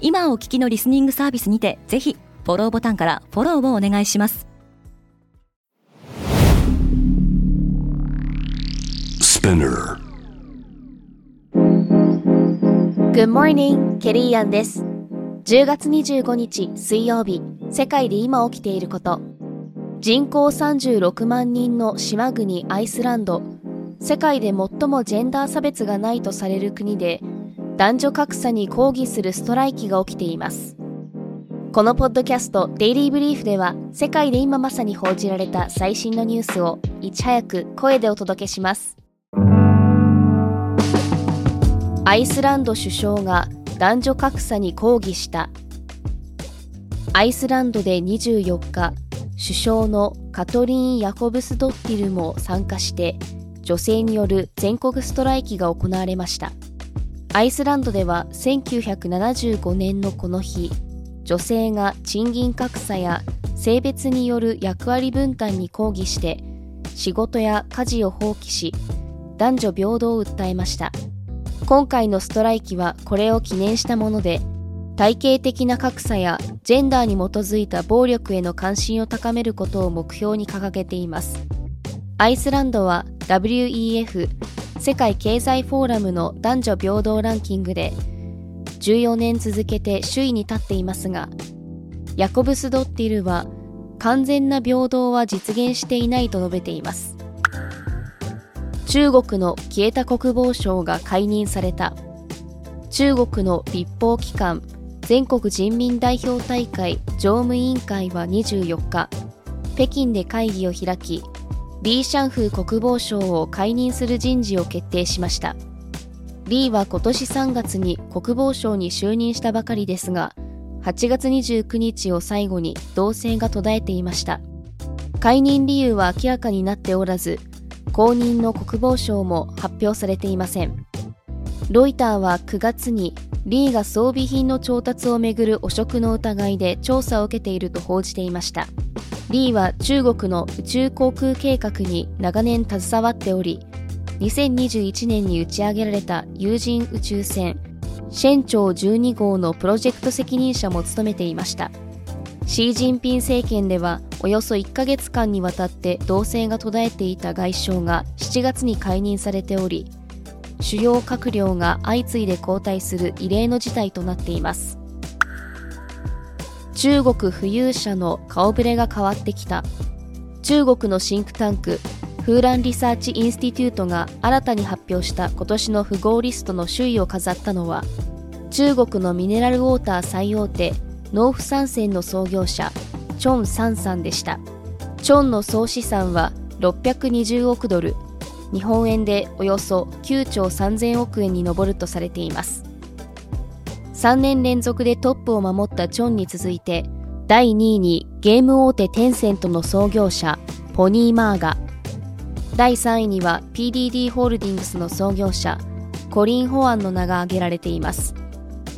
今お聞きのリスニングサービスにてぜひフォローボタンからフォローをお願いします Spinner. Good morning, ケリーアンです。10月25日水曜日、世界で今起きていること。人口36万人の島国アイスランド。世界で最もジェンダー差別がないとされる国で、男女格差に抗議するストライキが起きています。このポッドキャストデイリーブリーフでは世界で今まさに報じられた最新のニュースをいち早く声でお届けします。アイスランド首相が男女格差に抗議したアイスランドで24日首相のカトリーン・ヤコブスドッティルも参加して女性による全国ストライキが行われましたアイスランドでは1975年のこの日女性が賃金格差や性別による役割分担に抗議して仕事や家事を放棄し男女平等を訴えました。今回のストライキはこれを記念したもので体系的な格差やジェンダーに基づいた暴力への関心を高めることを目標に掲げています。アイスランドは WEF 世界経済フォーラムの男女平等ランキングで14年続けて首位に立っていますがヤコブス・ドッティルは完全な平等は実現していないと述べています。中国の消えた国防相が解任された。中国の立法機関全国人民代表大会常務委員会は24日北京で会議を開きリー・シャンフー国防相を解任する人事を決定しました。リーは今年3月に国防相に就任したばかりですが8月29日を最後に動静が途絶えていました。解任理由は明らかになっておらず後任の国防相も発表されていません。ロイターは9月にリーが装備品の調達をめぐる汚職の疑いで調査を受けていると報じていました。リーは中国の宇宙航空計画に長年携わっており2021年に打ち上げられた有人宇宙船シェンチョウ12号のプロジェクト責任者も務めていました。シー・ジンピン政権ではおよそ1ヶ月間にわたって動静が途絶えていた外相が7月に解任されており主要閣僚が相次いで交代する異例の事態となっています。中国富裕者の顔ぶれが変わってきた。中国のシンクタンクフーランリサーチインスティテュートが新たに発表した今年の富豪リストの首位を飾ったのは中国のミネラルウォーター最大手農夫山泉の創業者チョン・サンサンでした。チョンの総資産は620億ドル。日本円でおよそ9兆3000億円に上るとされています。3年連続でトップを守ったチョンに続いて第2位にゲーム大手テンセントの創業者ポニー・マーが第3位には PDD ホールディングスの創業者コリン・ホアンの名が挙げられています。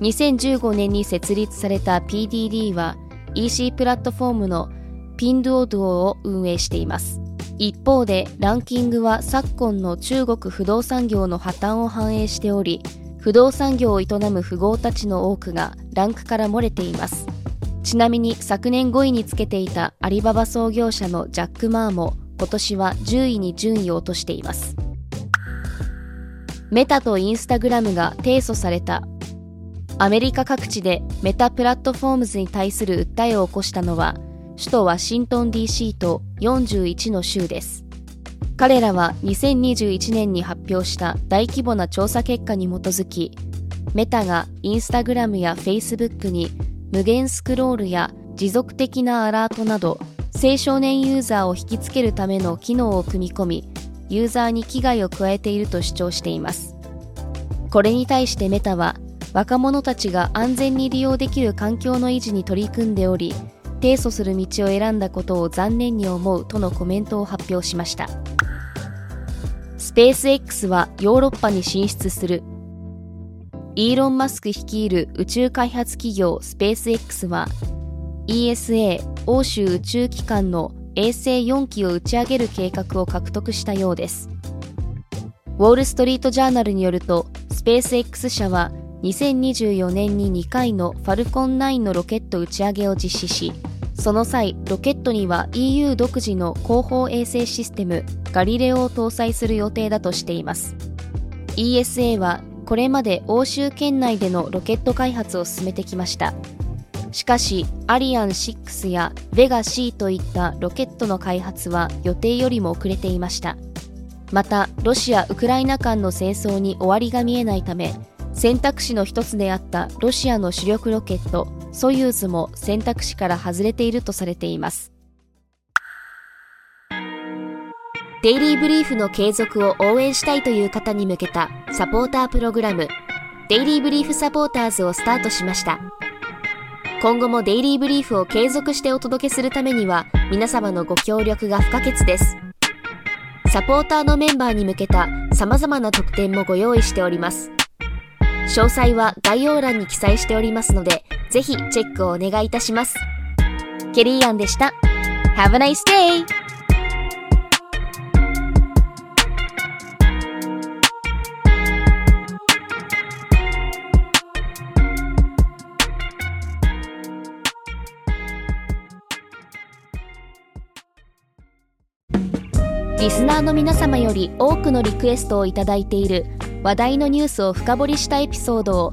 2015年に設立された PDD は EC プラットフォームのピンドゥオドゥオを運営しています。一方でランキングは昨今の中国不動産業の破綻を反映しており不動産業を営む富豪たちの多くがランクから漏れています。ちなみに昨年5位につけていたアリババ創業者のジャック・マーも今年は10位に順位を落としています。メタとインスタグラムが提訴された。アメリカ各地でメタプラットフォームズに対する訴えを起こしたのは首都ワシントン DC と41の州です。彼らは2021年に発表した大規模な調査結果に基づきメタがインスタグラムやフェイスブックに無限スクロールや持続的なアラートなど青少年ユーザーを引きつけるための機能を組み込みユーザーに危害を加えていると主張しています。これに対してメタは若者たちが安全に利用できる環境の維持に取り組んでおり提訴する道を選んだことを残念に思うとのコメントを発表しました。スペース X はヨーロッパに進出する。イーロン・マスク率いる宇宙開発企業スペース X は ESA 欧州宇宙機関の衛星4機を打ち上げる計画を獲得したようです。ウォール・ストリート・ジャーナルによるとスペース X 社は2024年に2回のファルコン9のロケット打ち上げを実施しその際ロケットには EU 独自の後方衛星システムガリレオを搭載する予定だとしています。ESA はこれまで欧州圏内でのロケット開発を進めてきました。しかしアリアン6やベガ C といったロケットの開発は予定よりも遅れていました。またロシア・ウクライナ間の戦争に終わりが見えないため選択肢の一つであったロシアの主力ロケットソユーズも選択肢から外れているとされています。デイリーブリーフの継続を応援したいという方に向けたサポータープログラムデイリーブリーフサポーターズをスタートしました。今後もデイリーブリーフを継続してお届けするためには皆様のご協力が不可欠です。サポーターのメンバーに向けた様々な特典もご用意しております。詳細は概要欄に記載しておりますので、ぜひチェックをお願いいたします。ケリーアンでした。Have a nice day! リスナーの皆様より多くのリクエストをいただいている話題のニュースを深掘りしたエピソードを